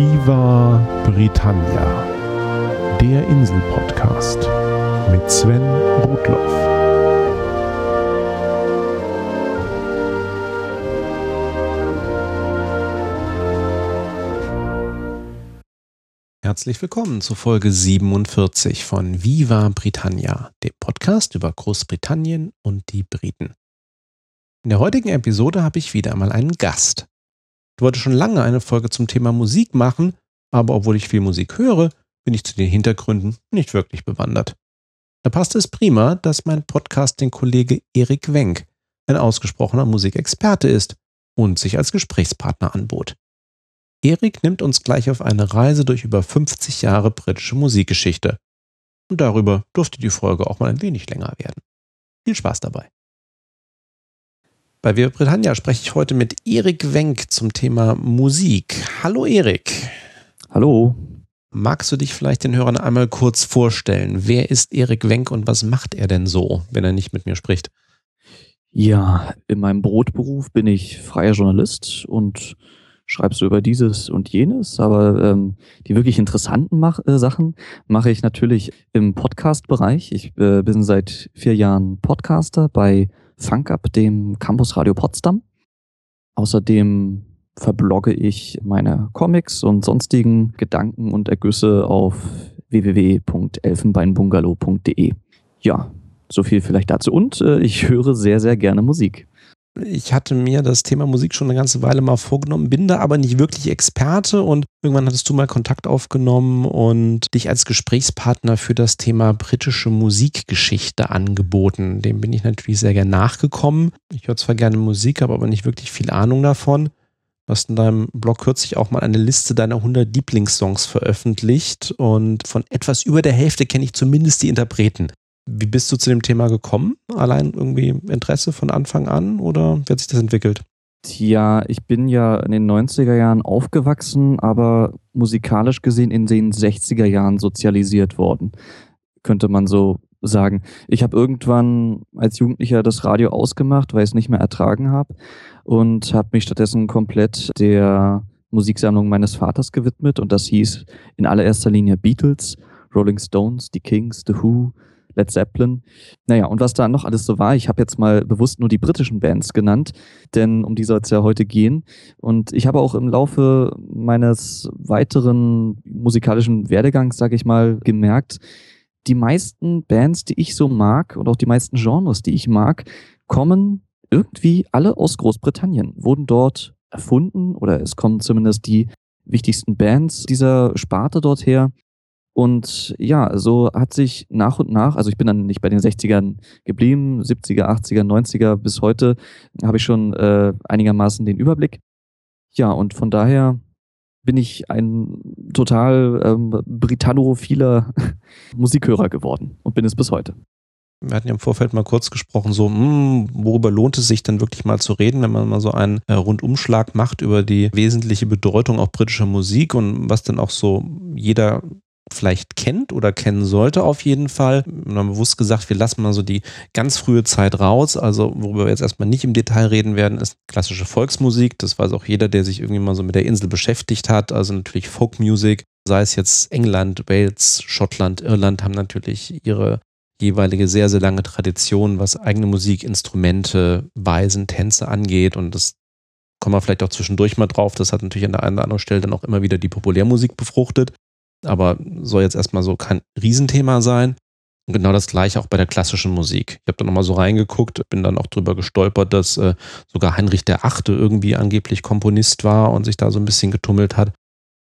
Viva Britannia, der Insel-Podcast mit Sven Rudloff. Herzlich willkommen zu Folge 47 von Viva Britannia, dem Podcast über Großbritannien und die Briten. In der heutigen Episode habe ich wieder einmal einen Gast. Ich wollte schon lange eine Folge zum Thema Musik machen, aber obwohl ich viel Musik höre, bin ich zu den Hintergründen nicht wirklich bewandert. Da passt es prima, dass mein Podcast den Kollege Erik Wenk, ein ausgesprochener Musikexperte ist und sich als Gesprächspartner anbot. Erik nimmt uns gleich auf eine Reise durch über 50 Jahre britische Musikgeschichte. Und darüber durfte die Folge auch mal ein wenig länger werden. Viel Spaß dabei. Bei Wir Britannia spreche ich heute mit Erik Wenk zum Thema Musik. Hallo Erik. Hallo. Magst du dich vielleicht den Hörern einmal kurz vorstellen? Wer ist Erik Wenk und was macht er denn so, wenn er nicht mit mir spricht? Ja, in meinem Brotberuf bin ich freier Journalist und schreibe so über dieses und jenes, aber ähm, die wirklich interessanten Mach äh, Sachen mache ich natürlich im Podcast-Bereich. Ich äh, bin seit vier Jahren Podcaster bei FunkUp, dem Campus Radio Potsdam. Außerdem verblogge ich meine Comics und sonstigen Gedanken und Ergüsse auf www.elfenbeinbungalow.de. Ja, so viel vielleicht dazu. Und äh, ich höre sehr, sehr gerne Musik. Ich hatte mir das Thema Musik schon eine ganze Weile mal vorgenommen, bin da aber nicht wirklich Experte und irgendwann hattest du mal Kontakt aufgenommen und dich als Gesprächspartner für das Thema britische Musikgeschichte angeboten. Dem bin ich natürlich sehr gerne nachgekommen. Ich höre zwar gerne Musik, habe aber nicht wirklich viel Ahnung davon. Du hast in deinem Blog kürzlich auch mal eine Liste deiner 100 Lieblingssongs veröffentlicht und von etwas über der Hälfte kenne ich zumindest die Interpreten. Wie bist du zu dem Thema gekommen? Allein irgendwie Interesse von Anfang an oder wie hat sich das entwickelt? Ja, ich bin ja in den 90er Jahren aufgewachsen, aber musikalisch gesehen in den 60er Jahren sozialisiert worden, könnte man so sagen. Ich habe irgendwann als Jugendlicher das Radio ausgemacht, weil ich es nicht mehr ertragen habe und habe mich stattdessen komplett der Musiksammlung meines Vaters gewidmet und das hieß in allererster Linie Beatles, Rolling Stones, The Kings, The Who, Led Zeppelin. Naja, und was da noch alles so war, ich habe jetzt mal bewusst nur die britischen Bands genannt, denn um die soll es ja heute gehen. Und ich habe auch im Laufe meines weiteren musikalischen Werdegangs, sage ich mal, gemerkt, die meisten Bands, die ich so mag und auch die meisten Genres, die ich mag, kommen irgendwie alle aus Großbritannien, wurden dort erfunden oder es kommen zumindest die wichtigsten Bands dieser Sparte dort her. Und ja, so hat sich nach und nach, also ich bin dann nicht bei den 60ern geblieben, 70er, 80er, 90er, bis heute habe ich schon äh, einigermaßen den Überblick. Ja, und von daher bin ich ein total ähm, britanophiler Musikhörer geworden und bin es bis heute. Wir hatten ja im Vorfeld mal kurz gesprochen, so, mh, hm, worüber lohnt es sich dann wirklich mal zu reden, wenn man mal so einen äh, Rundumschlag macht über die wesentliche Bedeutung auch britischer Musik und was dann auch so jeder vielleicht kennt oder kennen sollte auf jeden Fall. Wir haben bewusst gesagt, wir lassen mal so die ganz frühe Zeit raus. Also worüber wir jetzt erstmal nicht im Detail reden werden, ist klassische Volksmusik. Das weiß auch jeder, der sich irgendwie mal so mit der Insel beschäftigt hat. Also natürlich Folkmusik, sei es jetzt England, Wales, Schottland, Irland, haben natürlich ihre jeweilige sehr, sehr lange Tradition, was eigene Musikinstrumente, Weisen, Tänze angeht. Und das kommen wir vielleicht auch zwischendurch mal drauf. Das hat natürlich an der einen oder anderen Stelle dann auch immer wieder die Populärmusik befruchtet aber soll jetzt erstmal so kein Riesenthema sein. Und genau das gleiche auch bei der klassischen Musik. Ich habe da nochmal so reingeguckt, bin dann auch drüber gestolpert, dass äh, sogar Heinrich der Achte irgendwie angeblich Komponist war und sich da so ein bisschen getummelt hat.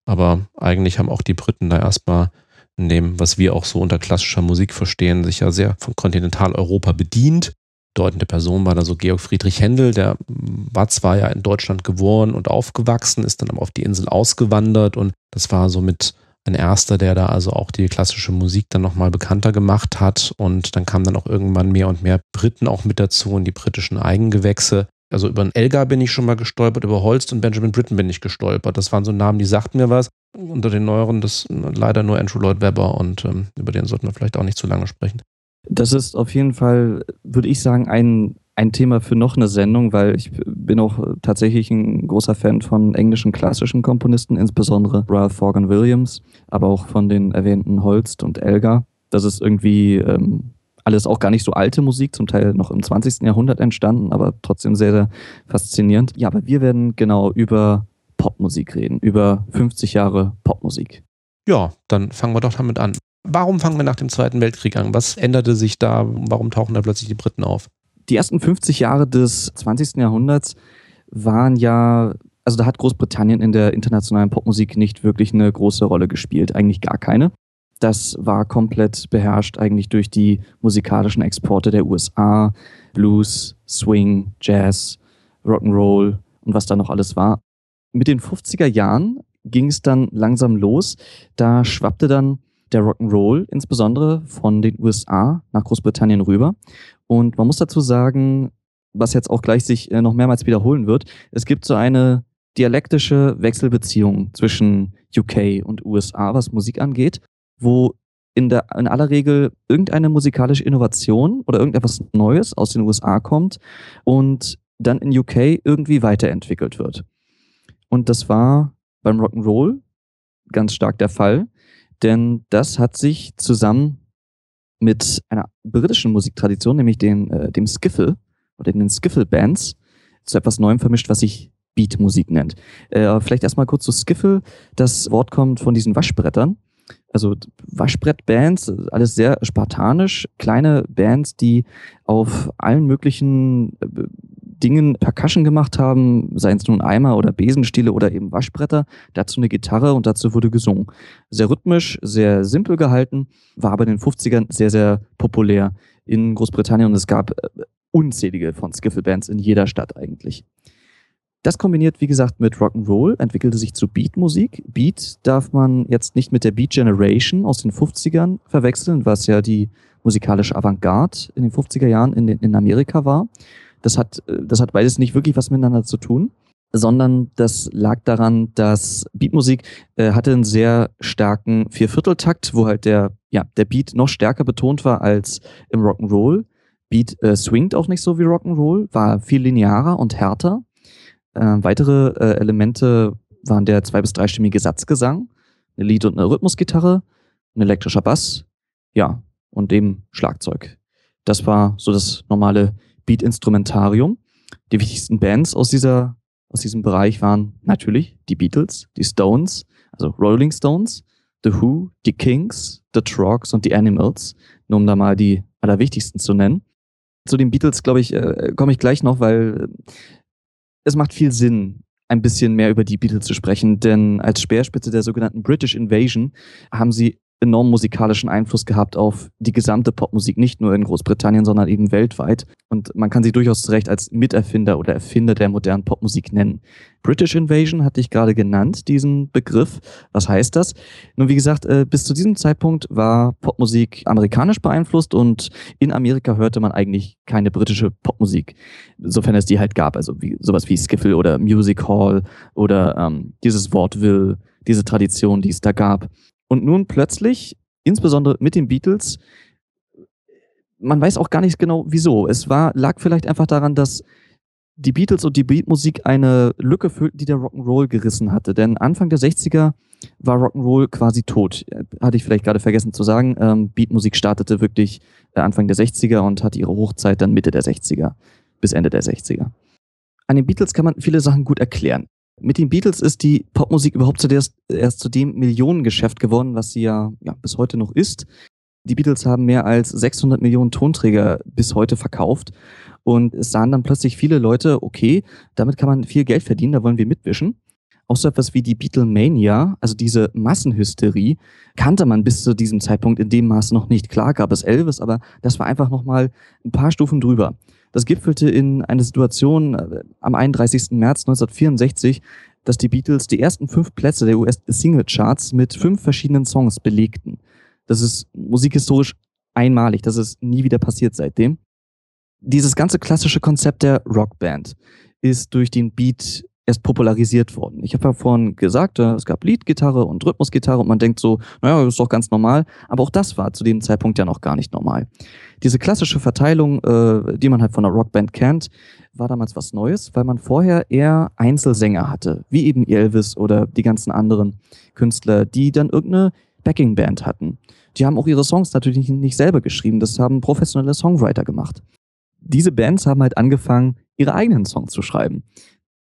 Aber eigentlich haben auch die Briten da erstmal in dem, was wir auch so unter klassischer Musik verstehen, sich ja sehr von Kontinentaleuropa bedient. Bedeutende Person war da so Georg Friedrich Händel, der war zwar ja in Deutschland geboren und aufgewachsen, ist dann aber auf die Insel ausgewandert und das war so mit ein erster, der da also auch die klassische Musik dann nochmal bekannter gemacht hat. Und dann kamen dann auch irgendwann mehr und mehr Briten auch mit dazu und die britischen Eigengewächse. Also über einen Elgar bin ich schon mal gestolpert, über Holst und Benjamin Britten bin ich gestolpert. Das waren so Namen, die sagten mir was. Unter den neueren das leider nur Andrew Lloyd Webber und ähm, über den sollten wir vielleicht auch nicht zu lange sprechen. Das ist auf jeden Fall, würde ich sagen, ein ein Thema für noch eine Sendung, weil ich bin auch tatsächlich ein großer Fan von englischen klassischen Komponisten, insbesondere Ralph Vaughan Williams, aber auch von den erwähnten Holst und Elgar. Das ist irgendwie ähm, alles auch gar nicht so alte Musik, zum Teil noch im 20. Jahrhundert entstanden, aber trotzdem sehr, sehr faszinierend. Ja, aber wir werden genau über Popmusik reden, über 50 Jahre Popmusik. Ja, dann fangen wir doch damit an. Warum fangen wir nach dem Zweiten Weltkrieg an? Was änderte sich da? Warum tauchen da plötzlich die Briten auf? Die ersten 50 Jahre des 20. Jahrhunderts waren ja, also da hat Großbritannien in der internationalen Popmusik nicht wirklich eine große Rolle gespielt, eigentlich gar keine. Das war komplett beherrscht eigentlich durch die musikalischen Exporte der USA, Blues, Swing, Jazz, Rock'n'Roll und was da noch alles war. Mit den 50er Jahren ging es dann langsam los. Da schwappte dann der Rock'n'Roll insbesondere von den USA nach Großbritannien rüber. Und man muss dazu sagen, was jetzt auch gleich sich äh, noch mehrmals wiederholen wird, es gibt so eine dialektische Wechselbeziehung zwischen UK und USA, was Musik angeht, wo in, der, in aller Regel irgendeine musikalische Innovation oder irgendetwas Neues aus den USA kommt und dann in UK irgendwie weiterentwickelt wird. Und das war beim Rock'n'Roll ganz stark der Fall, denn das hat sich zusammen mit einer britischen Musiktradition, nämlich den, äh, dem Skiffle oder den Skiffle-Bands, zu etwas Neuem vermischt, was sich Beatmusik nennt. Äh, vielleicht erstmal kurz zu Skiffle. Das Wort kommt von diesen Waschbrettern. Also Waschbrettbands, alles sehr spartanisch, kleine Bands, die auf allen möglichen äh, Dingen Percussion gemacht haben, seien es nun Eimer oder Besenstiele oder eben Waschbretter, dazu eine Gitarre und dazu wurde gesungen. Sehr rhythmisch, sehr simpel gehalten, war aber in den 50ern sehr, sehr populär in Großbritannien und es gab äh, unzählige von Skiffle-Bands in jeder Stadt eigentlich. Das kombiniert, wie gesagt, mit Rock'n'Roll entwickelte sich zu Beatmusik. Beat darf man jetzt nicht mit der Beat Generation aus den 50ern verwechseln, was ja die musikalische Avantgarde in den 50er Jahren in, in Amerika war, das hat, das hat beides nicht wirklich was miteinander zu tun, sondern das lag daran, dass Beatmusik äh, hatte einen sehr starken Viervierteltakt, wo halt der, ja, der Beat noch stärker betont war als im Rock'n'Roll. Beat äh, swingt auch nicht so wie Rock'n'Roll, war viel linearer und härter. Äh, weitere äh, Elemente waren der zwei- bis dreistimmige Satzgesang, eine Lied- und eine Rhythmusgitarre, ein elektrischer Bass, ja, und dem Schlagzeug. Das war so das normale Beat-Instrumentarium. Die wichtigsten Bands aus, dieser, aus diesem Bereich waren natürlich die Beatles, die Stones, also Rolling Stones, The Who, die Kings, The Trogs und die Animals, nur um da mal die allerwichtigsten zu nennen. Zu den Beatles, glaube ich, äh, komme ich gleich noch, weil äh, es macht viel Sinn, ein bisschen mehr über die Beatles zu sprechen, denn als Speerspitze der sogenannten British Invasion haben sie enormen musikalischen Einfluss gehabt auf die gesamte Popmusik, nicht nur in Großbritannien, sondern eben weltweit. Und man kann sie durchaus zu Recht als Miterfinder oder Erfinder der modernen Popmusik nennen. British Invasion hatte ich gerade genannt, diesen Begriff. Was heißt das? Nun, wie gesagt, äh, bis zu diesem Zeitpunkt war Popmusik amerikanisch beeinflusst und in Amerika hörte man eigentlich keine britische Popmusik, sofern es die halt gab. Also wie, sowas wie Skiffle oder Music Hall oder ähm, dieses Wortwill, diese Tradition, die es da gab. Und nun plötzlich, insbesondere mit den Beatles, man weiß auch gar nicht genau wieso. Es war, lag vielleicht einfach daran, dass die Beatles und die Beatmusik eine Lücke füllten, die der Rock'n'Roll gerissen hatte. Denn Anfang der 60er war Rock'n'Roll quasi tot. Hatte ich vielleicht gerade vergessen zu sagen. Ähm, Beatmusik startete wirklich äh, Anfang der 60er und hatte ihre Hochzeit dann Mitte der 60er bis Ende der 60er. An den Beatles kann man viele Sachen gut erklären. Mit den Beatles ist die Popmusik überhaupt zuerst, erst zu dem Millionengeschäft geworden, was sie ja, ja bis heute noch ist. Die Beatles haben mehr als 600 Millionen Tonträger bis heute verkauft und es sahen dann plötzlich viele Leute, okay, damit kann man viel Geld verdienen, da wollen wir mitwischen. Auch so etwas wie die Beatlemania, also diese Massenhysterie, kannte man bis zu diesem Zeitpunkt in dem Maße noch nicht. Klar gab es Elvis, aber das war einfach nochmal ein paar Stufen drüber. Das gipfelte in einer Situation äh, am 31. März 1964, dass die Beatles die ersten fünf Plätze der US-Single-Charts mit fünf verschiedenen Songs belegten. Das ist musikhistorisch einmalig. Das ist nie wieder passiert seitdem. Dieses ganze klassische Konzept der Rockband ist durch den Beat erst popularisiert worden. Ich habe ja vorhin gesagt, es gab Leadgitarre und Rhythmusgitarre und man denkt so, naja, das ist doch ganz normal. Aber auch das war zu dem Zeitpunkt ja noch gar nicht normal. Diese klassische Verteilung, äh, die man halt von einer Rockband kennt, war damals was Neues, weil man vorher eher Einzelsänger hatte, wie eben Elvis oder die ganzen anderen Künstler, die dann irgendeine Backingband hatten. Die haben auch ihre Songs natürlich nicht selber geschrieben, das haben professionelle Songwriter gemacht. Diese Bands haben halt angefangen, ihre eigenen Songs zu schreiben.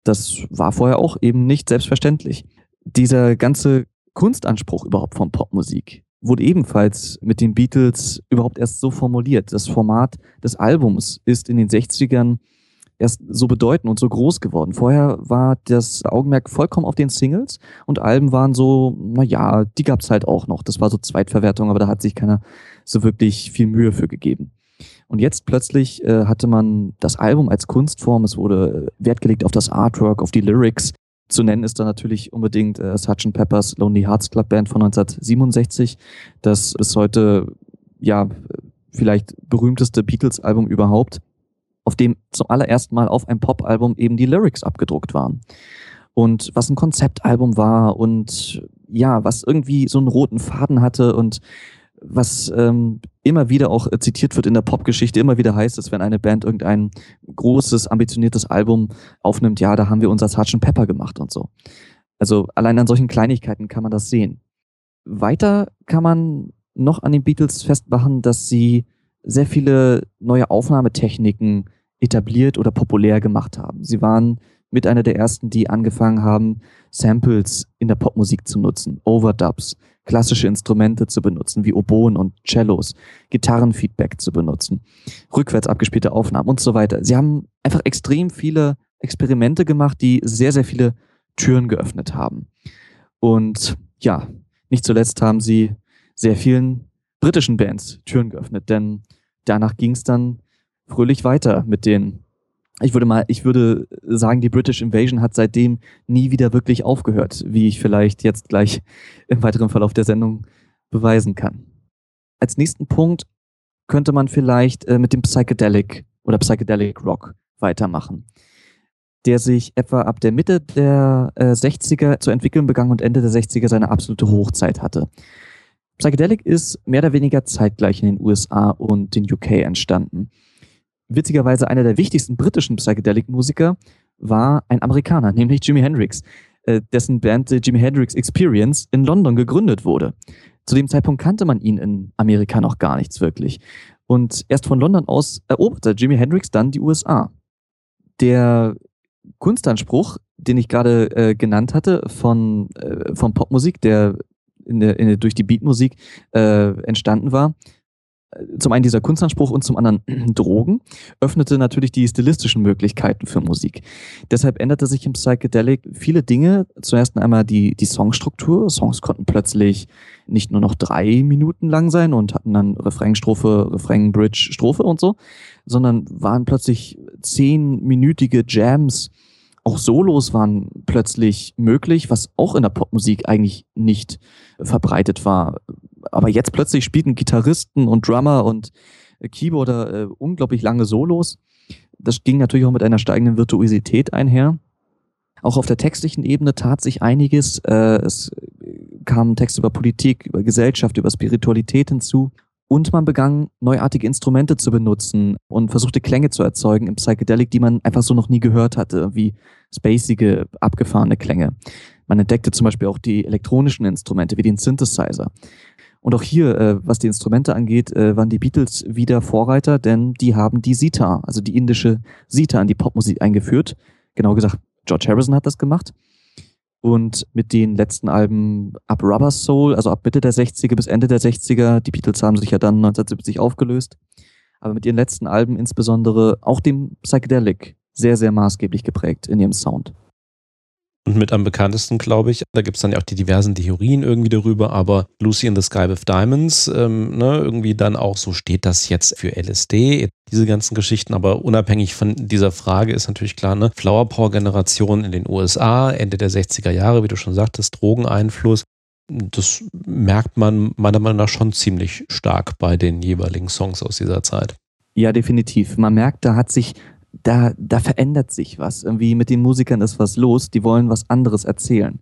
Das war vorher auch eben nicht selbstverständlich. Dieser ganze Kunstanspruch überhaupt von Popmusik wurde ebenfalls mit den Beatles überhaupt erst so formuliert. Das Format des Albums ist in den 60ern erst so bedeutend und so groß geworden. Vorher war das Augenmerk vollkommen auf den Singles und Alben waren so, naja, die gab es halt auch noch. Das war so Zweitverwertung, aber da hat sich keiner so wirklich viel Mühe für gegeben. Und jetzt plötzlich äh, hatte man das Album als Kunstform, es wurde Wert gelegt auf das Artwork, auf die Lyrics. Zu nennen ist da natürlich unbedingt äh, Sgt. Peppers Lonely Hearts Club Band von 1967, das bis heute ja vielleicht berühmteste Beatles-Album überhaupt, auf dem zum allerersten Mal auf einem Pop-Album eben die Lyrics abgedruckt waren. Und was ein Konzeptalbum war und ja, was irgendwie so einen roten Faden hatte und was ähm, immer wieder auch äh, zitiert wird in der Popgeschichte, immer wieder heißt es, wenn eine Band irgendein großes, ambitioniertes Album aufnimmt, ja, da haben wir unser Sgt. Pepper gemacht und so. Also allein an solchen Kleinigkeiten kann man das sehen. Weiter kann man noch an den Beatles festmachen, dass sie sehr viele neue Aufnahmetechniken etabliert oder populär gemacht haben. Sie waren mit einer der ersten, die angefangen haben, Samples in der Popmusik zu nutzen, Overdubs, klassische Instrumente zu benutzen, wie Oboen und Cellos, Gitarrenfeedback zu benutzen, rückwärts abgespielte Aufnahmen und so weiter. Sie haben einfach extrem viele Experimente gemacht, die sehr, sehr viele Türen geöffnet haben. Und ja, nicht zuletzt haben sie sehr vielen britischen Bands Türen geöffnet, denn danach ging es dann fröhlich weiter mit den ich würde mal, ich würde sagen, die British Invasion hat seitdem nie wieder wirklich aufgehört, wie ich vielleicht jetzt gleich im weiteren Verlauf der Sendung beweisen kann. Als nächsten Punkt könnte man vielleicht äh, mit dem Psychedelic oder Psychedelic Rock weitermachen, der sich etwa ab der Mitte der äh, 60er zu entwickeln begann und Ende der 60er seine absolute Hochzeit hatte. Psychedelic ist mehr oder weniger zeitgleich in den USA und den UK entstanden witzigerweise einer der wichtigsten britischen Psychedelic-Musiker war ein Amerikaner, nämlich Jimi Hendrix, äh, dessen Band The Jimi Hendrix Experience in London gegründet wurde. Zu dem Zeitpunkt kannte man ihn in Amerika noch gar nichts wirklich. Und erst von London aus eroberte Jimi Hendrix dann die USA. Der Kunstanspruch, den ich gerade äh, genannt hatte von, äh, von Popmusik, der, in der, in der durch die Beatmusik äh, entstanden war, zum einen dieser Kunstanspruch und zum anderen Drogen, öffnete natürlich die stilistischen Möglichkeiten für Musik. Deshalb änderte sich im Psychedelic viele Dinge. Zuerst einmal die, die Songstruktur. Songs konnten plötzlich nicht nur noch drei Minuten lang sein und hatten dann Refrain, Strophe, Refrain, Bridge, Strophe und so, sondern waren plötzlich zehnminütige Jams. Auch Solos waren plötzlich möglich, was auch in der Popmusik eigentlich nicht verbreitet war aber jetzt plötzlich spielten Gitarristen und Drummer und äh, Keyboarder äh, unglaublich lange Solos. Das ging natürlich auch mit einer steigenden Virtuosität einher. Auch auf der textlichen Ebene tat sich einiges. Äh, es kamen Texte über Politik, über Gesellschaft, über Spiritualität hinzu. Und man begann, neuartige Instrumente zu benutzen und versuchte Klänge zu erzeugen im Psychedelic, die man einfach so noch nie gehört hatte, wie spacige, abgefahrene Klänge. Man entdeckte zum Beispiel auch die elektronischen Instrumente wie den Synthesizer. Und auch hier, äh, was die Instrumente angeht, äh, waren die Beatles wieder Vorreiter, denn die haben die Sita, also die indische Sita, in die Popmusik eingeführt. Genau gesagt, George Harrison hat das gemacht. Und mit den letzten Alben ab Rubber Soul, also ab Mitte der 60er bis Ende der 60er, die Beatles haben sich ja dann 1970 aufgelöst, aber mit ihren letzten Alben insbesondere auch dem Psychedelic sehr, sehr maßgeblich geprägt in ihrem Sound. Und mit am bekanntesten, glaube ich, da gibt es dann ja auch die diversen Theorien irgendwie darüber, aber Lucy in the Sky with Diamonds, ähm, ne, irgendwie dann auch so steht das jetzt für LSD, diese ganzen Geschichten, aber unabhängig von dieser Frage ist natürlich klar, ne, Flower Power Generation in den USA, Ende der 60er Jahre, wie du schon sagtest, Drogeneinfluss, das merkt man meiner Meinung nach schon ziemlich stark bei den jeweiligen Songs aus dieser Zeit. Ja, definitiv. Man merkt, da hat sich da, da verändert sich was. Irgendwie mit den Musikern ist was los, die wollen was anderes erzählen.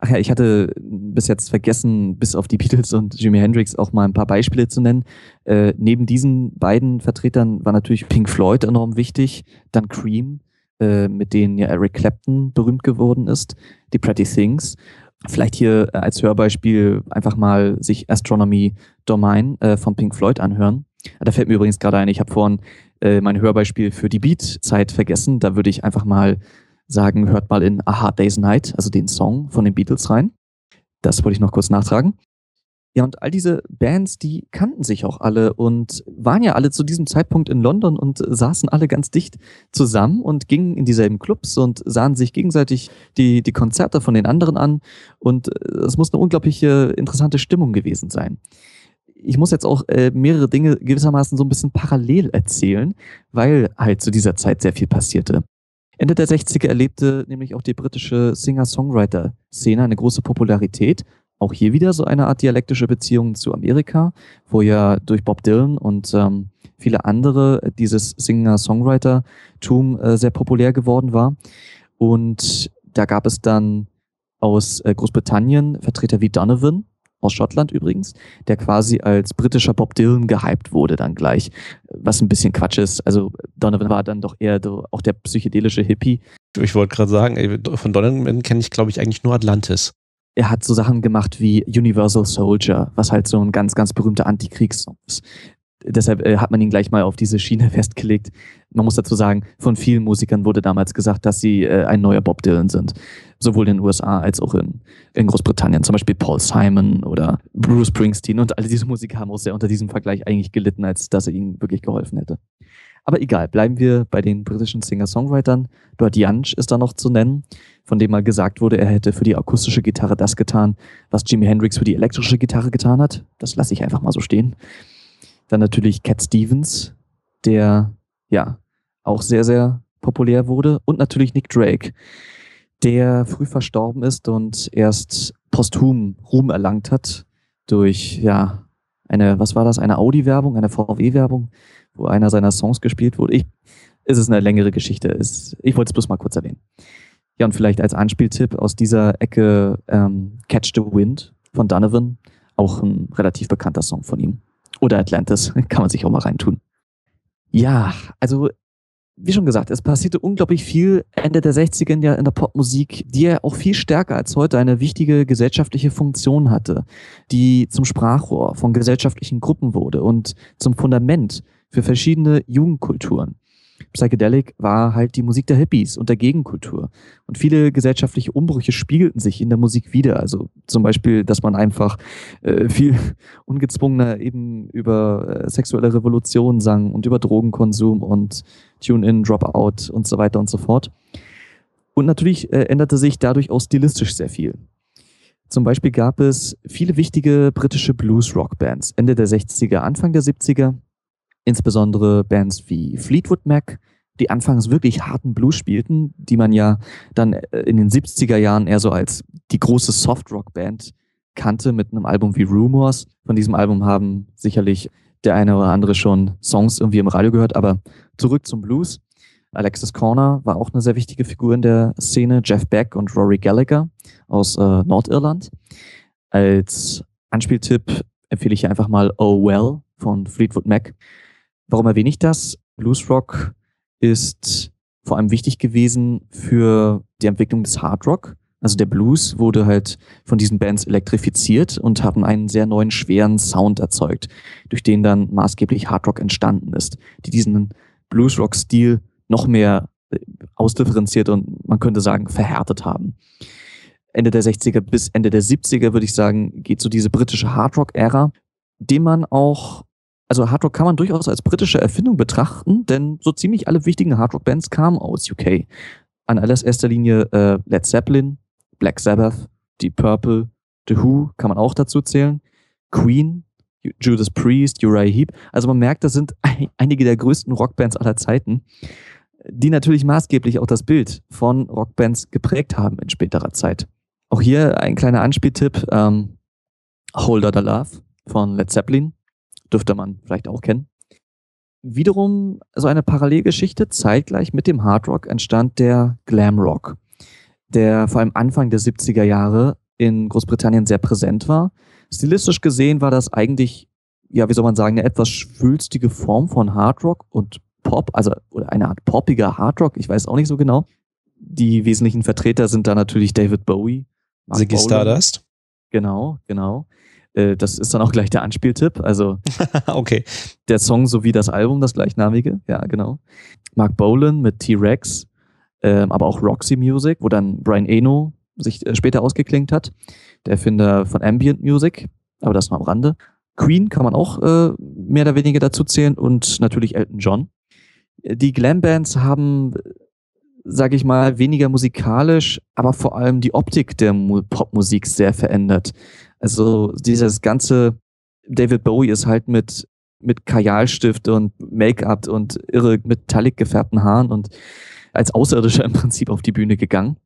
Ach ja, ich hatte bis jetzt vergessen, bis auf die Beatles und Jimi Hendrix auch mal ein paar Beispiele zu nennen. Äh, neben diesen beiden Vertretern war natürlich Pink Floyd enorm wichtig, dann Cream, äh, mit denen ja Eric Clapton berühmt geworden ist, die Pretty Things. Vielleicht hier äh, als Hörbeispiel einfach mal sich Astronomy Domain äh, von Pink Floyd anhören. Da fällt mir übrigens gerade ein, ich habe vorhin äh, mein Hörbeispiel für die Beat-Zeit vergessen. Da würde ich einfach mal sagen, hört mal in A Hard Day's Night, also den Song von den Beatles rein. Das wollte ich noch kurz nachtragen. Ja, und all diese Bands, die kannten sich auch alle und waren ja alle zu diesem Zeitpunkt in London und saßen alle ganz dicht zusammen und gingen in dieselben Clubs und sahen sich gegenseitig die, die Konzerte von den anderen an. Und es muss eine unglaubliche interessante Stimmung gewesen sein. Ich muss jetzt auch äh, mehrere Dinge gewissermaßen so ein bisschen parallel erzählen, weil halt zu dieser Zeit sehr viel passierte. Ende der 60er erlebte nämlich auch die britische Singer-Songwriter-Szene eine große Popularität. Auch hier wieder so eine Art dialektische Beziehung zu Amerika, wo ja durch Bob Dylan und ähm, viele andere dieses Singer-Songwriter-Tum äh, sehr populär geworden war. Und da gab es dann aus äh, Großbritannien Vertreter wie Donovan, aus Schottland übrigens, der quasi als britischer Bob Dylan gehypt wurde dann gleich, was ein bisschen Quatsch ist. Also Donovan war dann doch eher auch der psychedelische Hippie. Ich wollte gerade sagen, von Donovan kenne ich, glaube ich, eigentlich nur Atlantis. Er hat so Sachen gemacht wie Universal Soldier, was halt so ein ganz, ganz berühmter Antikriegssong ist deshalb äh, hat man ihn gleich mal auf diese Schiene festgelegt. Man muss dazu sagen, von vielen Musikern wurde damals gesagt, dass sie äh, ein neuer Bob Dylan sind. Sowohl in den USA als auch in, in Großbritannien. Zum Beispiel Paul Simon oder Bruce Springsteen und alle diese Musiker haben auch sehr unter diesem Vergleich eigentlich gelitten, als dass er ihnen wirklich geholfen hätte. Aber egal, bleiben wir bei den britischen Singer-Songwritern. Dort Jansch ist da noch zu nennen, von dem mal gesagt wurde, er hätte für die akustische Gitarre das getan, was Jimi Hendrix für die elektrische Gitarre getan hat. Das lasse ich einfach mal so stehen. Dann natürlich Cat Stevens, der ja auch sehr, sehr populär wurde. Und natürlich Nick Drake, der früh verstorben ist und erst posthum Ruhm erlangt hat durch, ja, eine, was war das? Eine Audi-Werbung, eine VW-Werbung, wo einer seiner Songs gespielt wurde. Ich, ist es eine längere Geschichte. Ist, ich wollte es bloß mal kurz erwähnen. Ja, und vielleicht als Anspieltipp aus dieser Ecke ähm, Catch the Wind von Donovan, auch ein relativ bekannter Song von ihm. Oder Atlantis, kann man sich auch mal reintun. Ja, also wie schon gesagt, es passierte unglaublich viel Ende der 60er in in der Popmusik, die ja auch viel stärker als heute eine wichtige gesellschaftliche Funktion hatte, die zum Sprachrohr von gesellschaftlichen Gruppen wurde und zum Fundament für verschiedene Jugendkulturen. Psychedelic war halt die Musik der Hippies und der Gegenkultur. Und viele gesellschaftliche Umbrüche spiegelten sich in der Musik wieder. Also zum Beispiel, dass man einfach äh, viel ungezwungener eben über äh, sexuelle Revolution sang und über Drogenkonsum und Tune-in, Drop-out und so weiter und so fort. Und natürlich äh, änderte sich dadurch auch stilistisch sehr viel. Zum Beispiel gab es viele wichtige britische Blues-Rock-Bands Ende der 60er, Anfang der 70er, insbesondere Bands wie Fleetwood Mac, die anfangs wirklich harten Blues spielten, die man ja dann äh, in den 70er Jahren eher so als die große Soft-Rock-Band kannte mit einem Album wie Rumors. Von diesem Album haben sicherlich der eine oder andere schon Songs irgendwie im Radio gehört, aber zurück zum Blues. Alexis Corner war auch eine sehr wichtige Figur in der Szene, Jeff Beck und Rory Gallagher aus äh, Nordirland. Als Anspieltipp empfehle ich einfach mal Oh Well von Fleetwood Mac. Warum erwähne ich das? Bluesrock ist vor allem wichtig gewesen für die Entwicklung des Hardrock. Also der Blues wurde halt von diesen Bands elektrifiziert und haben einen sehr neuen, schweren Sound erzeugt, durch den dann maßgeblich Hardrock entstanden ist, die diesen Bluesrock-Stil noch mehr äh, ausdifferenziert und man könnte sagen verhärtet haben. Ende der 60er bis Ende der 70er würde ich sagen, geht so diese britische Hardrock-Ära, dem man auch also Hardrock kann man durchaus als britische Erfindung betrachten, denn so ziemlich alle wichtigen Hardrock-Bands kamen aus UK. An alles erster Linie äh, Led Zeppelin, Black Sabbath, Deep Purple, The Who kann man auch dazu zählen, Queen, Judas Priest, Uriah Heep. Also man merkt, das sind einige der größten Rockbands aller Zeiten, die natürlich maßgeblich auch das Bild von Rockbands geprägt haben in späterer Zeit. Auch hier ein kleiner Anspieltipp, ähm, Hold the Love von Led Zeppelin dürfte man vielleicht auch kennen. wiederum so eine Parallelgeschichte. Zeitgleich mit dem Hardrock entstand der Glamrock, der vor allem Anfang der 70er Jahre in Großbritannien sehr präsent war. Stilistisch gesehen war das eigentlich, ja, wie soll man sagen, eine etwas schwülstige Form von Hardrock und Pop, also oder eine Art poppiger Hardrock, ich weiß auch nicht so genau. Die wesentlichen Vertreter sind da natürlich David Bowie, Ziggy Stardust. Genau, genau. Äh, das ist dann auch gleich der Anspieltipp. Also okay. der Song sowie das Album, das gleichnamige. Ja, genau. Mark Bolan mit T-Rex, ähm, aber auch Roxy Music, wo dann Brian Eno sich äh, später ausgeklingt hat. Der Erfinder von Ambient Music, aber das nur am Rande. Queen kann man auch äh, mehr oder weniger dazu zählen und natürlich Elton John. Die Glam-Bands haben, sage ich mal, weniger musikalisch, aber vor allem die Optik der Popmusik sehr verändert. Also dieses ganze David Bowie ist halt mit mit Kajalstift und Make-up und irre metallic gefärbten Haaren und als Außerirdischer im Prinzip auf die Bühne gegangen.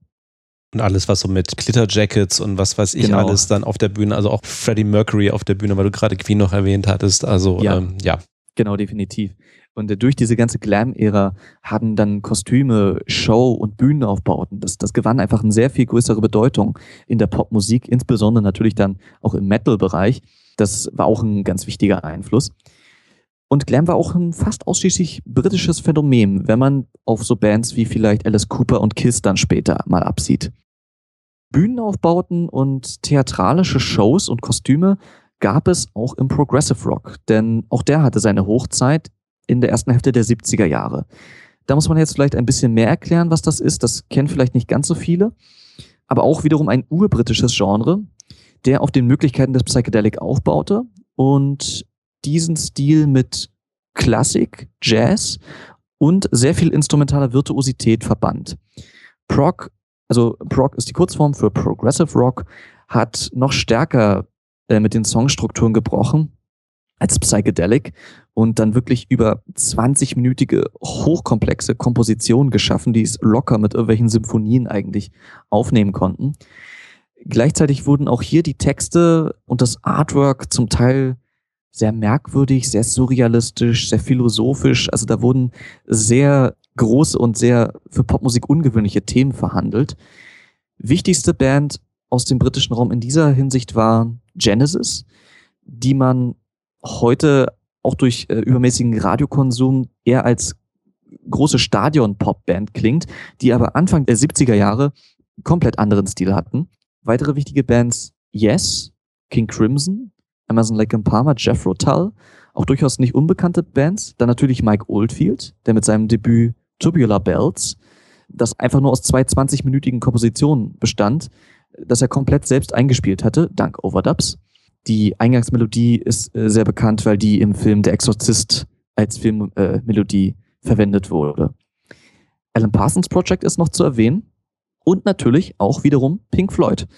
Und alles, was so mit Glitterjackets und was weiß ich genau. alles dann auf der Bühne, also auch Freddie Mercury auf der Bühne, weil du gerade Queen noch erwähnt hattest. Also ja, ähm, ja. genau, definitiv. Und äh, durch diese ganze Glam-Ära hatten dann Kostüme, Show und Bühnenaufbauten. Das, das gewann einfach eine sehr viel größere Bedeutung in der Popmusik, insbesondere natürlich dann auch im Metal-Bereich. Das war auch ein ganz wichtiger Einfluss. Und Glam war auch ein fast ausschließlich britisches Phänomen, wenn man auf so Bands wie vielleicht Alice Cooper und Kiss dann später mal absieht. Bühnenaufbauten und theatralische Shows und Kostüme gab es auch im Progressive Rock, denn auch der hatte seine Hochzeit in der ersten Hälfte der 70er Jahre. Da muss man jetzt vielleicht ein bisschen mehr erklären, was das ist. Das kennen vielleicht nicht ganz so viele. Aber auch wiederum ein urbritisches Genre, der auf den Möglichkeiten des Psychedelic aufbaute und diesen Stil mit Klassik, Jazz und sehr viel instrumentaler Virtuosität verband. Prog, also Prog ist die Kurzform für Progressive Rock, hat noch stärker äh, mit den Songstrukturen gebrochen als Psychedelic und dann wirklich über 20-minütige hochkomplexe Kompositionen geschaffen, die es locker mit irgendwelchen Symphonien eigentlich aufnehmen konnten. Gleichzeitig wurden auch hier die Texte und das Artwork zum Teil sehr merkwürdig, sehr surrealistisch, sehr philosophisch. Also da wurden sehr große und sehr für Popmusik ungewöhnliche Themen verhandelt. Wichtigste Band aus dem britischen Raum in dieser Hinsicht war Genesis, die man heute auch durch äh, übermäßigen Radiokonsum eher als große Stadion-Pop-Band klingt, die aber Anfang der 70er Jahre komplett anderen Stil hatten. Weitere wichtige Bands Yes, King Crimson, Amazon Lake and Palmer, Jeff Rotal, auch durchaus nicht unbekannte Bands. Dann natürlich Mike Oldfield, der mit seinem Debüt Tubular Bells, das einfach nur aus zwei 20-minütigen Kompositionen bestand, das er komplett selbst eingespielt hatte, dank Overdubs. Die Eingangsmelodie ist äh, sehr bekannt, weil die im Film Der Exorzist als Filmmelodie äh, verwendet wurde. Alan Parsons Project ist noch zu erwähnen. Und natürlich auch wiederum Pink Floyd,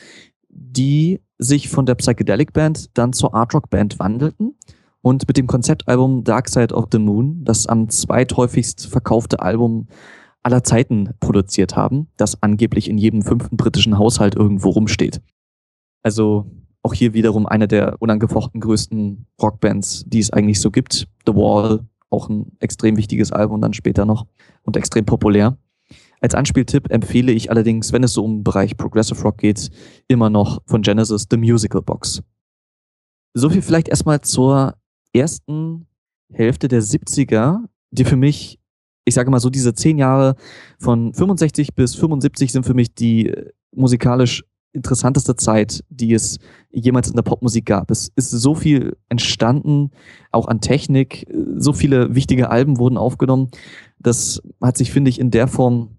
die sich von der Psychedelic Band dann zur Art Rock Band wandelten und mit dem Konzeptalbum Dark Side of the Moon das am zweithäufigst verkaufte Album aller Zeiten produziert haben, das angeblich in jedem fünften britischen Haushalt irgendwo rumsteht. Also auch hier wiederum eine der unangefochten größten Rockbands, die es eigentlich so gibt. The Wall, auch ein extrem wichtiges Album dann später noch und extrem populär. Als Anspieltipp empfehle ich allerdings, wenn es so um den Bereich Progressive Rock geht, immer noch von Genesis The Musical Box. So viel vielleicht erstmal zur ersten Hälfte der 70er, die für mich, ich sage mal so, diese zehn Jahre von 65 bis 75 sind für mich die musikalisch interessanteste Zeit, die es jemals in der Popmusik gab. Es ist so viel entstanden, auch an Technik, so viele wichtige Alben wurden aufgenommen. Das hat sich, finde ich, in der Form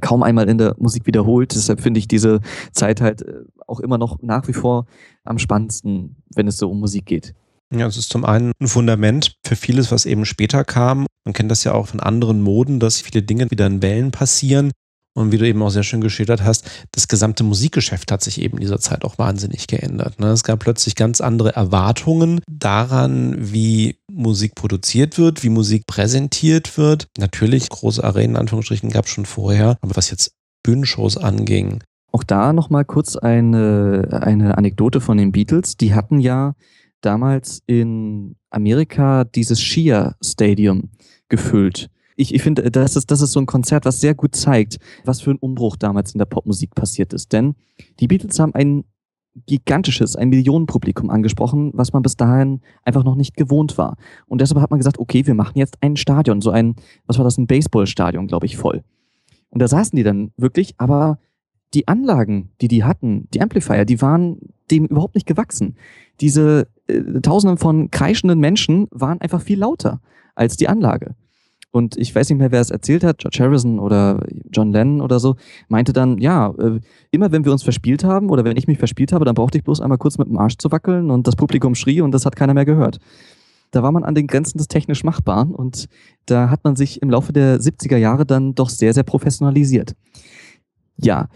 kaum einmal in der Musik wiederholt. Deshalb finde ich diese Zeit halt äh, auch immer noch nach wie vor am spannendsten, wenn es so um Musik geht. Ja, es ist zum einen ein Fundament für vieles, was eben später kam. Man kennt das ja auch von anderen Moden, dass viele Dinge wieder in Wellen passieren. Und wie du eben auch sehr schön geschildert hast, das gesamte Musikgeschäft hat sich eben in dieser Zeit auch wahnsinnig geändert. Ne? Es gab plötzlich ganz andere Erwartungen daran, wie Musik produziert wird, wie Musik präsentiert wird. Natürlich, große Arenen, Anführungsstrichen, gab es schon vorher. Aber was jetzt Bühnenshows anging. Auch da nochmal kurz eine, eine Anekdote von den Beatles. Die hatten ja damals in Amerika dieses Shia Stadium gefüllt. Ich, ich finde, das ist, das ist so ein Konzert, was sehr gut zeigt, was für ein Umbruch damals in der Popmusik passiert ist. Denn die Beatles haben ein gigantisches, ein Millionenpublikum angesprochen, was man bis dahin einfach noch nicht gewohnt war. Und deshalb hat man gesagt, okay, wir machen jetzt ein Stadion, so ein, was war das, ein Baseballstadion, glaube ich, voll. Und da saßen die dann wirklich, aber die Anlagen, die die hatten, die Amplifier, die waren dem überhaupt nicht gewachsen. Diese äh, Tausenden von kreischenden Menschen waren einfach viel lauter als die Anlage. Und ich weiß nicht mehr, wer es erzählt hat, George Harrison oder John Lennon oder so, meinte dann, ja, äh, immer wenn wir uns verspielt haben oder wenn ich mich verspielt habe, dann brauchte ich bloß einmal kurz mit dem Arsch zu wackeln und das Publikum schrie und das hat keiner mehr gehört. Da war man an den Grenzen des technisch Machbaren und da hat man sich im Laufe der 70er Jahre dann doch sehr, sehr professionalisiert. Ja,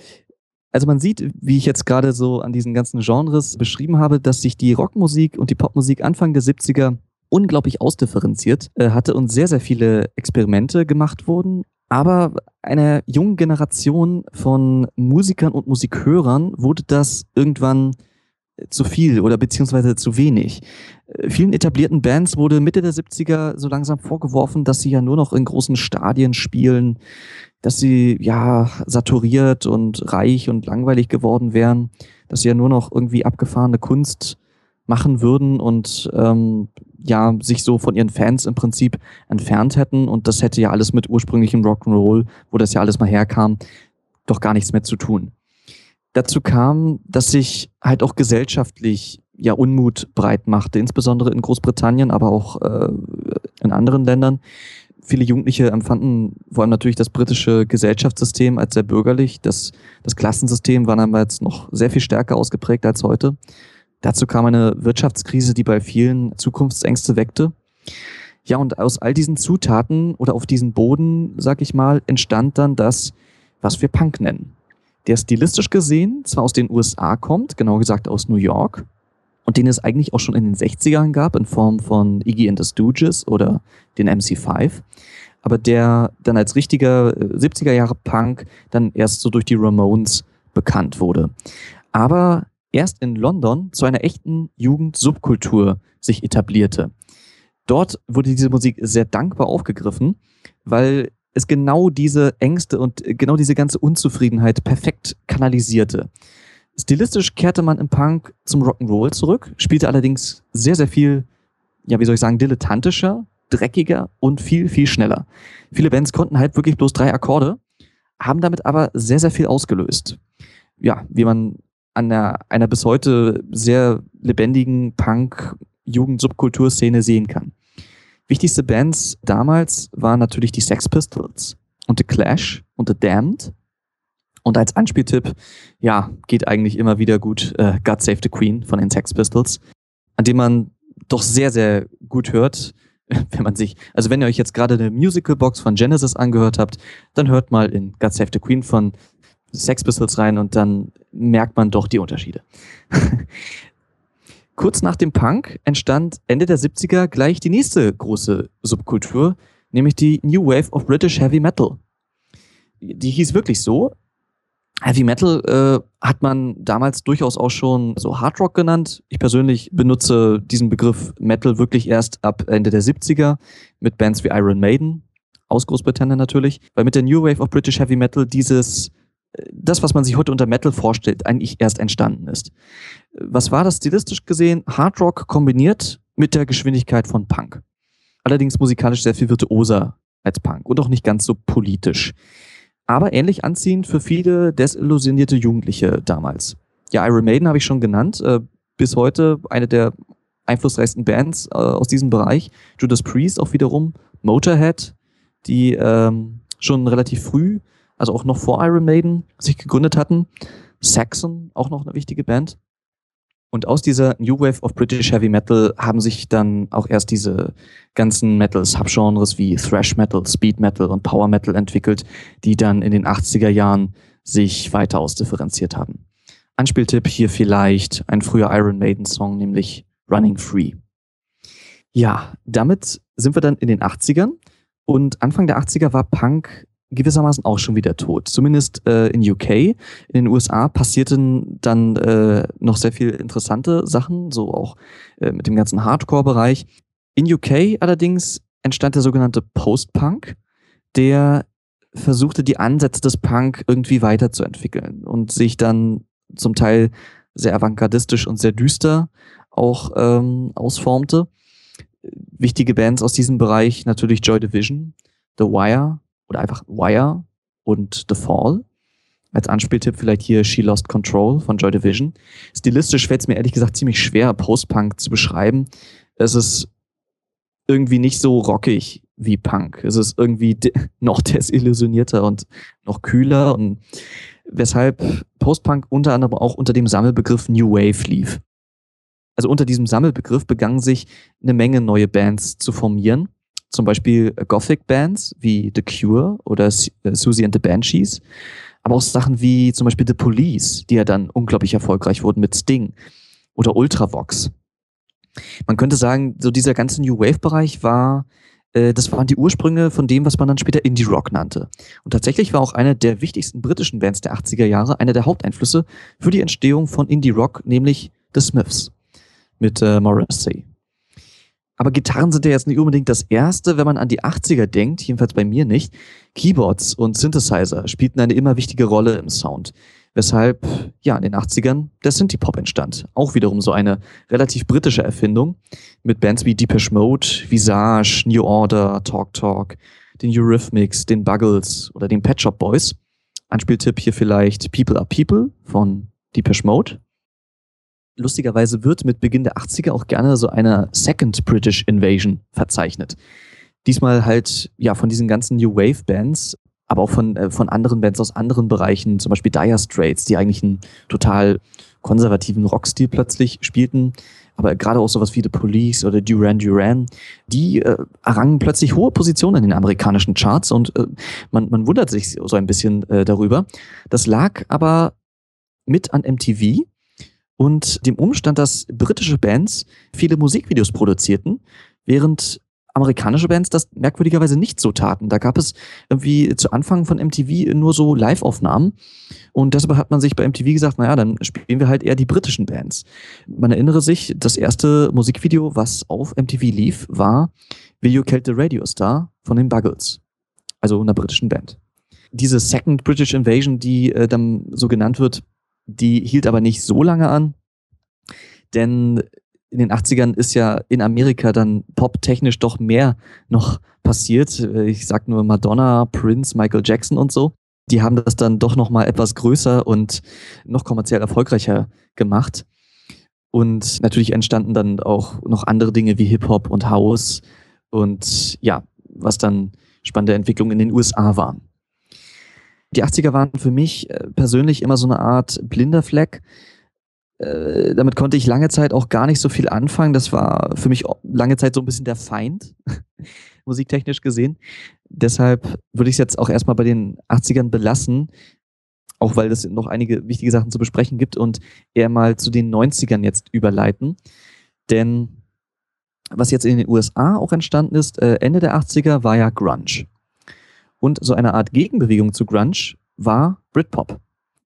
also man sieht, wie ich jetzt gerade so an diesen ganzen Genres beschrieben habe, dass sich die Rockmusik und die Popmusik Anfang der 70er unglaublich ausdifferenziert äh, hatte und sehr, sehr viele Experimente gemacht wurden. Aber einer jungen Generation von Musikern und Musikhörern wurde das irgendwann zu viel oder beziehungsweise zu wenig. Äh, vielen etablierten Bands wurde Mitte der 70er so langsam vorgeworfen, dass sie ja nur noch in großen Stadien spielen, dass sie ja saturiert und reich und langweilig geworden wären, dass sie ja nur noch irgendwie abgefahrene Kunst machen würden und ähm, ja sich so von ihren Fans im Prinzip entfernt hätten und das hätte ja alles mit ursprünglichem Rock'n'Roll, wo das ja alles mal herkam, doch gar nichts mehr zu tun. Dazu kam, dass sich halt auch gesellschaftlich ja Unmut breit machte, insbesondere in Großbritannien, aber auch äh, in anderen Ländern. Viele Jugendliche empfanden vor allem natürlich das britische Gesellschaftssystem als sehr bürgerlich. Das, das Klassensystem war damals noch sehr viel stärker ausgeprägt als heute. Dazu kam eine Wirtschaftskrise, die bei vielen Zukunftsängste weckte. Ja, und aus all diesen Zutaten oder auf diesem Boden, sag ich mal, entstand dann das, was wir Punk nennen der stilistisch gesehen zwar aus den USA kommt, genau gesagt aus New York, und den es eigentlich auch schon in den 60ern gab, in Form von Iggy and the Stooges oder den MC5, aber der dann als richtiger 70er äh, Jahre Punk dann erst so durch die Ramones bekannt wurde. Aber erst in London zu einer echten Jugendsubkultur sich etablierte. Dort wurde diese Musik sehr dankbar aufgegriffen, weil es genau diese Ängste und genau diese ganze Unzufriedenheit perfekt kanalisierte. Stilistisch kehrte man im Punk zum Rock'n'Roll zurück, spielte allerdings sehr, sehr viel, ja, wie soll ich sagen, dilettantischer, dreckiger und viel, viel schneller. Viele Bands konnten halt wirklich bloß drei Akkorde, haben damit aber sehr, sehr viel ausgelöst. Ja, wie man an einer, einer bis heute sehr lebendigen Punk-Jugend-Subkulturszene sehen kann. Wichtigste Bands damals waren natürlich die Sex Pistols und The Clash und The Damned. Und als Anspieltipp, ja, geht eigentlich immer wieder gut äh, God Save the Queen von den Sex Pistols, an dem man doch sehr, sehr gut hört, wenn man sich, also wenn ihr euch jetzt gerade eine Musical-Box von Genesis angehört habt, dann hört mal in God Save the Queen von Sex Pistols rein und dann merkt man doch die Unterschiede. Kurz nach dem Punk entstand Ende der 70er gleich die nächste große Subkultur, nämlich die New Wave of British Heavy Metal. Die hieß wirklich so. Heavy Metal äh, hat man damals durchaus auch schon so Hard Rock genannt. Ich persönlich benutze diesen Begriff Metal wirklich erst ab Ende der 70er mit Bands wie Iron Maiden, aus Großbritannien natürlich, weil mit der New Wave of British Heavy Metal dieses das, was man sich heute unter Metal vorstellt, eigentlich erst entstanden ist. Was war das stilistisch gesehen? Hard Rock kombiniert mit der Geschwindigkeit von Punk. Allerdings musikalisch sehr viel virtuoser als Punk und auch nicht ganz so politisch. Aber ähnlich anziehend für viele desillusionierte Jugendliche damals. Ja, Iron Maiden habe ich schon genannt. Äh, bis heute eine der einflussreichsten Bands äh, aus diesem Bereich. Judas Priest auch wiederum. Motorhead, die ähm, schon relativ früh also auch noch vor Iron Maiden, sich gegründet hatten. Saxon, auch noch eine wichtige Band. Und aus dieser New Wave of British Heavy Metal haben sich dann auch erst diese ganzen Metal-Subgenres wie Thrash Metal, Speed Metal und Power Metal entwickelt, die dann in den 80er Jahren sich weiter ausdifferenziert haben. Anspieltipp hier vielleicht ein früher Iron Maiden Song, nämlich Running Free. Ja, damit sind wir dann in den 80ern und Anfang der 80er war Punk gewissermaßen auch schon wieder tot. Zumindest äh, in UK. In den USA passierten dann äh, noch sehr viel interessante Sachen, so auch äh, mit dem ganzen Hardcore-Bereich. In UK allerdings entstand der sogenannte Post-Punk, der versuchte die Ansätze des Punk irgendwie weiterzuentwickeln und sich dann zum Teil sehr avantgardistisch und sehr düster auch ähm, ausformte. Wichtige Bands aus diesem Bereich natürlich Joy Division, The Wire oder einfach Wire und The Fall. Als Anspieltipp vielleicht hier She Lost Control von Joy Division. Stilistisch fällt es mir ehrlich gesagt ziemlich schwer, Post-Punk zu beschreiben. Es ist irgendwie nicht so rockig wie Punk. Es ist irgendwie noch desillusionierter und noch kühler und weshalb Post-Punk unter anderem auch unter dem Sammelbegriff New Wave lief. Also unter diesem Sammelbegriff begannen sich eine Menge neue Bands zu formieren. Zum Beispiel Gothic-Bands wie The Cure oder äh, Susie and the Banshees. Aber auch Sachen wie zum Beispiel The Police, die ja dann unglaublich erfolgreich wurden mit Sting. Oder Ultravox. Man könnte sagen, so dieser ganze New Wave-Bereich war äh, das waren die Ursprünge von dem, was man dann später Indie Rock nannte. Und tatsächlich war auch eine der wichtigsten britischen Bands der 80er Jahre einer der Haupteinflüsse für die Entstehung von Indie Rock, nämlich The Smiths mit äh, Morrissey. Aber Gitarren sind ja jetzt nicht unbedingt das Erste, wenn man an die 80er denkt, jedenfalls bei mir nicht. Keyboards und Synthesizer spielten eine immer wichtige Rolle im Sound weshalb ja in den 80ern der Synthie-Pop entstand. Auch wiederum so eine relativ britische Erfindung mit Bands wie Depeche Mode, Visage, New Order, Talk Talk, den Eurythmics, den Buggles oder den Pet Shop Boys. Anspieltipp hier vielleicht People Are People von Depeche Mode. Lustigerweise wird mit Beginn der 80er auch gerne so eine Second British Invasion verzeichnet. Diesmal halt ja von diesen ganzen New Wave Bands aber auch von, äh, von anderen Bands aus anderen Bereichen, zum Beispiel Dire Straits, die eigentlich einen total konservativen Rockstil plötzlich spielten, aber gerade auch sowas wie The Police oder Duran Duran, die äh, errangen plötzlich hohe Positionen in den amerikanischen Charts und äh, man, man wundert sich so ein bisschen äh, darüber. Das lag aber mit an MTV und dem Umstand, dass britische Bands viele Musikvideos produzierten, während amerikanische Bands das merkwürdigerweise nicht so taten. Da gab es irgendwie zu Anfang von MTV nur so Live-Aufnahmen. Und deshalb hat man sich bei MTV gesagt, naja, dann spielen wir halt eher die britischen Bands. Man erinnere sich, das erste Musikvideo, was auf MTV lief, war Video Killed the Radio Star von den Buggles. Also einer britischen Band. Diese Second British Invasion, die äh, dann so genannt wird, die hielt aber nicht so lange an. Denn in den 80ern ist ja in Amerika dann pop-technisch doch mehr noch passiert. Ich sag nur Madonna, Prince, Michael Jackson und so. Die haben das dann doch noch mal etwas größer und noch kommerziell erfolgreicher gemacht. Und natürlich entstanden dann auch noch andere Dinge wie Hip-Hop und House und ja, was dann spannende Entwicklungen in den USA waren. Die 80er waren für mich äh, persönlich immer so eine Art blinder Fleck äh, damit konnte ich lange Zeit auch gar nicht so viel anfangen. Das war für mich lange Zeit so ein bisschen der Feind, musiktechnisch gesehen. Deshalb würde ich es jetzt auch erstmal bei den 80ern belassen, auch weil es noch einige wichtige Sachen zu besprechen gibt und eher mal zu den 90ern jetzt überleiten. Denn was jetzt in den USA auch entstanden ist, äh, Ende der 80er war ja Grunge. Und so eine Art Gegenbewegung zu Grunge war Britpop.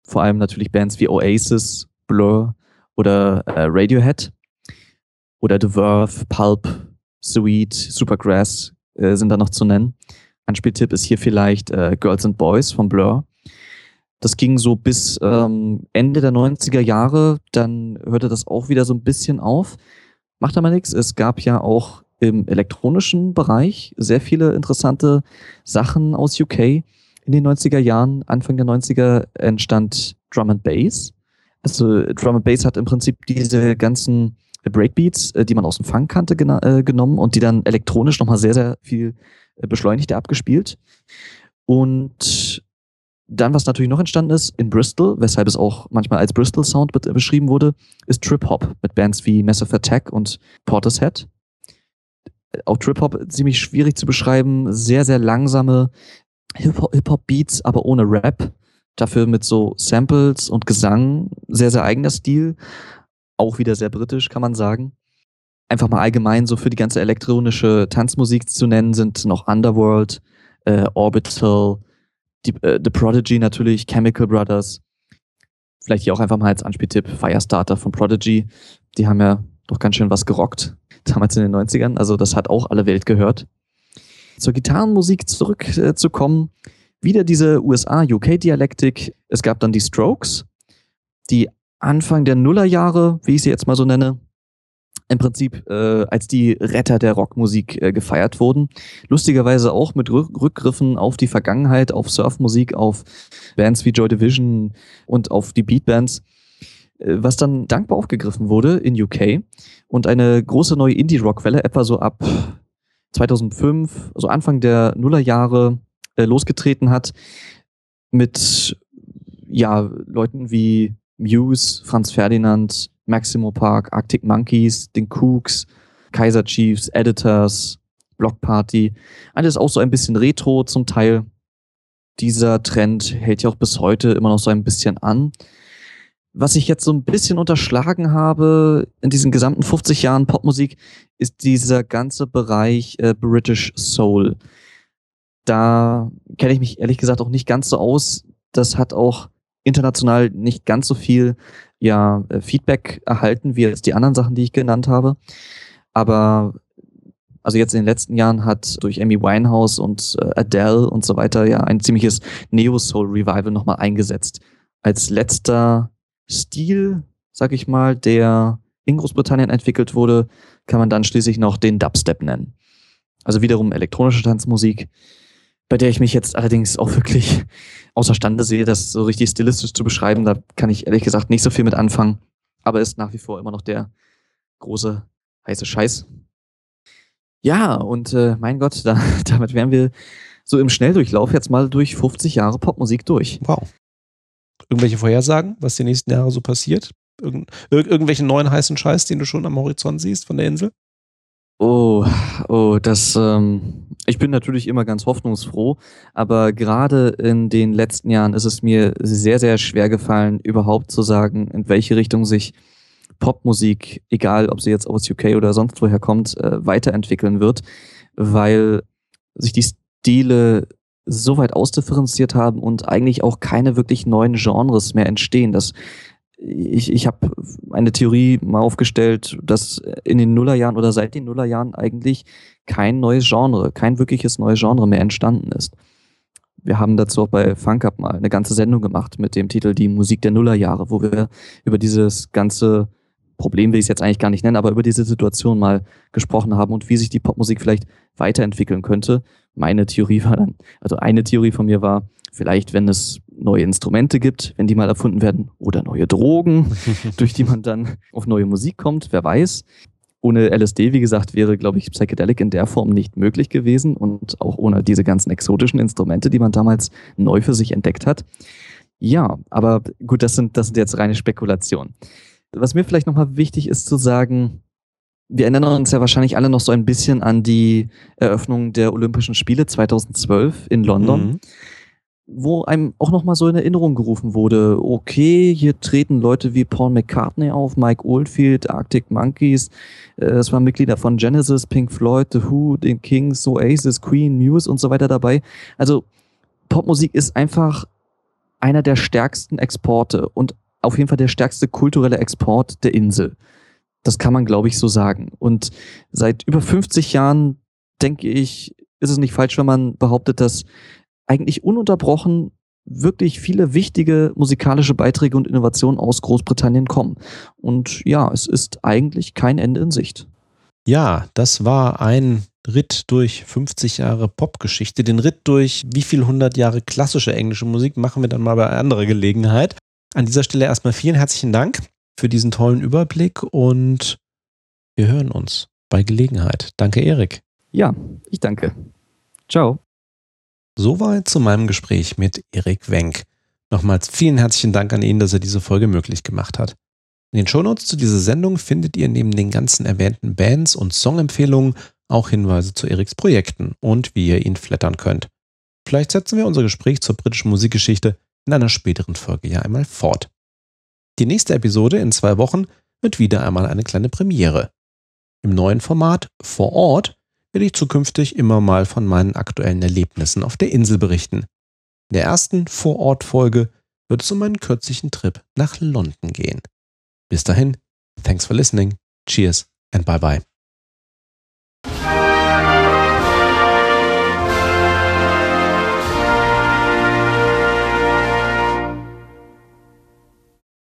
Vor allem natürlich Bands wie Oasis, Blur, oder äh, Radiohead oder The Verve, Pulp, Sweet, Supergrass äh, sind da noch zu nennen. Anspieltipp ist hier vielleicht äh, Girls and Boys von Blur. Das ging so bis ähm, Ende der 90er Jahre, dann hörte das auch wieder so ein bisschen auf. Macht aber nichts. Es gab ja auch im elektronischen Bereich sehr viele interessante Sachen aus UK. In den 90er Jahren, Anfang der 90er entstand Drum and Bass. Also Drum and Bass hat im Prinzip diese ganzen Breakbeats, äh, die man aus dem Funk kannte, äh, genommen und die dann elektronisch nochmal sehr, sehr viel äh, beschleunigter abgespielt. Und dann, was natürlich noch entstanden ist, in Bristol, weshalb es auch manchmal als Bristol Sound beschrieben wurde, ist Trip Hop mit Bands wie Massive Attack und Portishead. Auch Trip Hop ziemlich schwierig zu beschreiben, sehr, sehr langsame Hip-Hop-Beats, aber ohne Rap. Dafür mit so Samples und Gesang, sehr, sehr eigener Stil. Auch wieder sehr britisch, kann man sagen. Einfach mal allgemein so für die ganze elektronische Tanzmusik zu nennen sind noch Underworld, äh, Orbital, die, äh, The Prodigy natürlich, Chemical Brothers. Vielleicht hier auch einfach mal als Anspieltipp Firestarter von Prodigy. Die haben ja doch ganz schön was gerockt, damals in den 90ern. Also das hat auch alle Welt gehört. Zur Gitarrenmusik zurückzukommen, äh, wieder diese USA-UK-Dialektik. Es gab dann die Strokes, die Anfang der Nullerjahre, wie ich sie jetzt mal so nenne, im Prinzip äh, als die Retter der Rockmusik äh, gefeiert wurden. Lustigerweise auch mit Rückgriffen auf die Vergangenheit, auf Surfmusik, auf Bands wie Joy Division und auf die Beatbands, was dann dankbar aufgegriffen wurde in UK und eine große neue Indie-Rock-Welle etwa so ab 2005, also Anfang der Nullerjahre äh, losgetreten hat mit ja Leuten wie Muse, Franz Ferdinand, Maximo Park, Arctic Monkeys, den Kooks, Kaiser Chiefs, Editors, Block Party. Alles auch so ein bisschen retro zum Teil. Dieser Trend hält ja auch bis heute immer noch so ein bisschen an. Was ich jetzt so ein bisschen unterschlagen habe in diesen gesamten 50 Jahren Popmusik, ist dieser ganze Bereich äh, British Soul. Da kenne ich mich ehrlich gesagt auch nicht ganz so aus. Das hat auch international nicht ganz so viel ja, äh, Feedback erhalten wie jetzt die anderen Sachen, die ich genannt habe. Aber also jetzt in den letzten Jahren hat durch Amy Winehouse und äh, Adele und so weiter ja ein ziemliches Neo-Soul-Revival nochmal eingesetzt. Als letzter Stil, sag ich mal, der in Großbritannien entwickelt wurde, kann man dann schließlich noch den Dubstep nennen. Also wiederum elektronische Tanzmusik, bei der ich mich jetzt allerdings auch wirklich außerstande sehe, das so richtig stilistisch zu beschreiben. Da kann ich ehrlich gesagt nicht so viel mit anfangen, aber ist nach wie vor immer noch der große heiße Scheiß. Ja, und äh, mein Gott, da, damit wären wir so im Schnelldurchlauf jetzt mal durch 50 Jahre Popmusik durch. Wow. Irgendwelche Vorhersagen, was die nächsten Jahre so passiert? Irgend, ir irgendwelchen neuen heißen Scheiß, den du schon am Horizont siehst von der Insel? Oh, oh, das, ähm, ich bin natürlich immer ganz hoffnungsfroh, aber gerade in den letzten Jahren ist es mir sehr, sehr schwer gefallen, überhaupt zu sagen, in welche Richtung sich Popmusik, egal ob sie jetzt aus UK oder sonst woher kommt, äh, weiterentwickeln wird, weil sich die Stile so weit ausdifferenziert haben und eigentlich auch keine wirklich neuen Genres mehr entstehen. Das ich, ich habe eine Theorie mal aufgestellt, dass in den Nullerjahren oder seit den Nullerjahren eigentlich kein neues Genre, kein wirkliches neues Genre mehr entstanden ist. Wir haben dazu auch bei Funk Up mal eine ganze Sendung gemacht mit dem Titel Die Musik der Nullerjahre, wo wir über dieses ganze Problem will ich es jetzt eigentlich gar nicht nennen, aber über diese Situation mal gesprochen haben und wie sich die Popmusik vielleicht weiterentwickeln könnte. Meine Theorie war dann, also eine Theorie von mir war, vielleicht wenn es neue Instrumente gibt, wenn die mal erfunden werden, oder neue Drogen, durch die man dann auf neue Musik kommt, wer weiß. Ohne LSD, wie gesagt, wäre, glaube ich, Psychedelic in der Form nicht möglich gewesen und auch ohne diese ganzen exotischen Instrumente, die man damals neu für sich entdeckt hat. Ja, aber gut, das sind, das sind jetzt reine Spekulationen. Was mir vielleicht nochmal wichtig ist zu sagen, wir erinnern uns ja wahrscheinlich alle noch so ein bisschen an die Eröffnung der Olympischen Spiele 2012 in London. Mhm wo einem auch nochmal so in Erinnerung gerufen wurde, okay, hier treten Leute wie Paul McCartney auf, Mike Oldfield, Arctic Monkeys, äh, es waren Mitglieder von Genesis, Pink Floyd, The Who, den Kings, Oasis, Queen, Muse und so weiter dabei. Also Popmusik ist einfach einer der stärksten Exporte und auf jeden Fall der stärkste kulturelle Export der Insel. Das kann man, glaube ich, so sagen. Und seit über 50 Jahren, denke ich, ist es nicht falsch, wenn man behauptet, dass eigentlich ununterbrochen wirklich viele wichtige musikalische Beiträge und Innovationen aus Großbritannien kommen. Und ja, es ist eigentlich kein Ende in Sicht. Ja, das war ein Ritt durch 50 Jahre Popgeschichte. Den Ritt durch wie viel 100 Jahre klassische englische Musik machen wir dann mal bei anderer Gelegenheit. An dieser Stelle erstmal vielen herzlichen Dank für diesen tollen Überblick und wir hören uns bei Gelegenheit. Danke, Erik. Ja, ich danke. Ciao. Soweit zu meinem Gespräch mit Erik Wenk. Nochmals vielen herzlichen Dank an ihn, dass er diese Folge möglich gemacht hat. In den Shownotes zu dieser Sendung findet ihr neben den ganzen erwähnten Bands und Songempfehlungen auch Hinweise zu Eriks Projekten und wie ihr ihn flattern könnt. Vielleicht setzen wir unser Gespräch zur britischen Musikgeschichte in einer späteren Folge ja einmal fort. Die nächste Episode in zwei Wochen wird wieder einmal eine kleine Premiere. Im neuen Format vor Ort werde ich zukünftig immer mal von meinen aktuellen Erlebnissen auf der Insel berichten. In der ersten Vorort-Folge wird es um einen kürzlichen Trip nach London gehen. Bis dahin, thanks for listening, cheers and bye bye.